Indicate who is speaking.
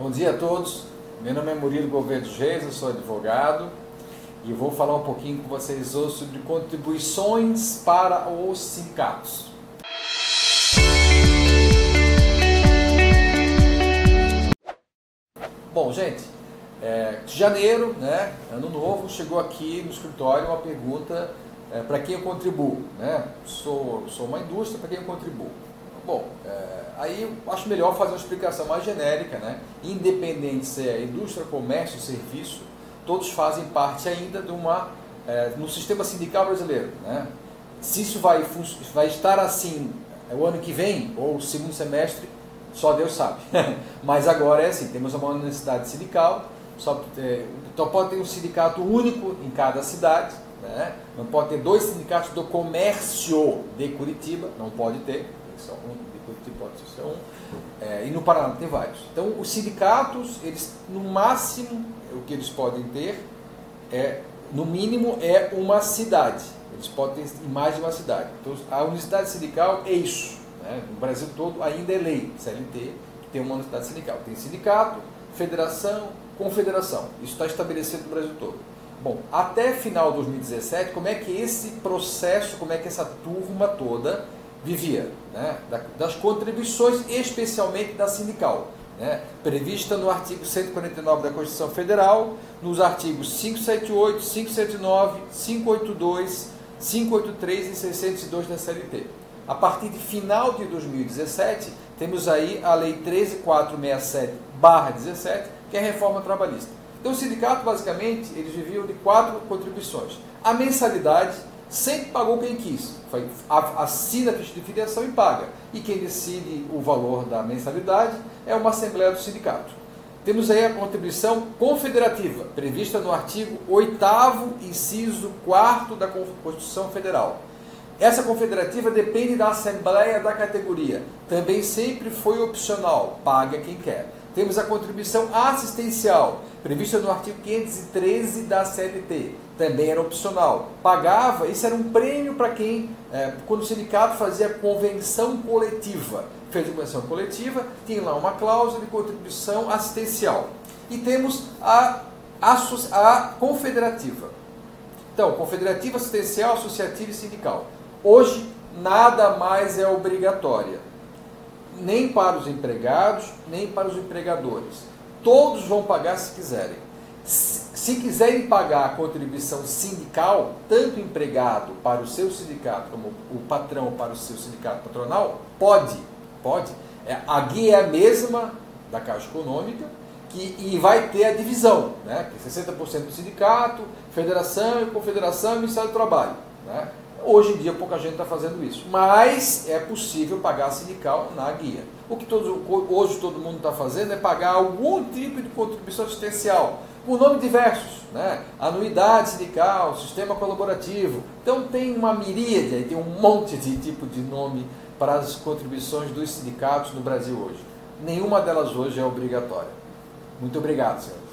Speaker 1: Bom dia a todos. Meu nome é Murilo Gouveia dos Reis, eu sou advogado e vou falar um pouquinho com vocês hoje sobre contribuições para os sindicatos. Bom, gente, é, de janeiro, né, ano novo, chegou aqui no escritório uma pergunta é, para quem eu contribuo. Né? Sou, sou uma indústria, para quem eu contribuo. Bom, é, aí acho melhor fazer uma explicação mais genérica, né? Independente se é indústria, comércio, serviço, todos fazem parte ainda de uma é, no sistema sindical brasileiro, né? Se isso vai, vai estar assim é, o ano que vem ou o segundo semestre, só Deus sabe. Mas agora é assim, temos uma necessidade sindical, só, é, então pode ter um sindicato único em cada cidade, né? não pode ter dois sindicatos do comércio de Curitiba, não pode ter, só um, de Curitiba pode ser um, é, e no Paraná tem vários. Então os sindicatos, eles no máximo, o que eles podem ter é, no mínimo, é uma cidade. Eles podem ter mais de uma cidade. Então a unicidade sindical é isso. Né? No Brasil todo ainda é lei, CLT, tem uma unidade sindical. Tem sindicato, federação, confederação. Isso está estabelecido no Brasil todo. Bom, até final de 2017, como é que esse processo, como é que essa turma toda vivia? Né? Das contribuições, especialmente da sindical. Né? Prevista no artigo 149 da Constituição Federal, nos artigos 578, 579, 582, 583 e 602 da CLT. A partir de final de 2017, temos aí a Lei 13467-17, que é a reforma trabalhista. Então o sindicato, basicamente, eles viviam de quatro contribuições. A mensalidade sempre pagou quem quis. Assina a ficha de filiação e paga. E quem decide o valor da mensalidade é uma assembleia do sindicato. Temos aí a contribuição confederativa, prevista no artigo 8 inciso 4 da Constituição Federal. Essa confederativa depende da assembleia da categoria. Também sempre foi opcional, paga quem quer. Temos a contribuição assistencial, prevista no artigo 513 da CLT. Também era opcional. Pagava, isso era um prêmio para quem, é, quando o sindicato fazia convenção coletiva. Fez a convenção coletiva, tinha lá uma cláusula de contribuição assistencial. E temos a, a, a confederativa. Então, confederativa, assistencial, associativa e sindical. Hoje, nada mais é obrigatória, nem para os empregados, nem para os empregadores. Todos vão pagar se quiserem. Se quiserem pagar a contribuição sindical, tanto o empregado para o seu sindicato como o patrão para o seu sindicato patronal, pode, pode. É, a guia é a mesma da Caixa Econômica que, e vai ter a divisão, né? 60% do sindicato, federação e confederação e Ministério do Trabalho. Né? Hoje em dia pouca gente está fazendo isso, mas é possível pagar sindical na guia. O que todo, hoje todo mundo está fazendo é pagar algum tipo de contribuição assistencial, por nome diversos, né? anuidade sindical, sistema colaborativo. Então tem uma miríade, tem um monte de tipo de nome para as contribuições dos sindicatos no Brasil hoje. Nenhuma delas hoje é obrigatória. Muito obrigado, senhores.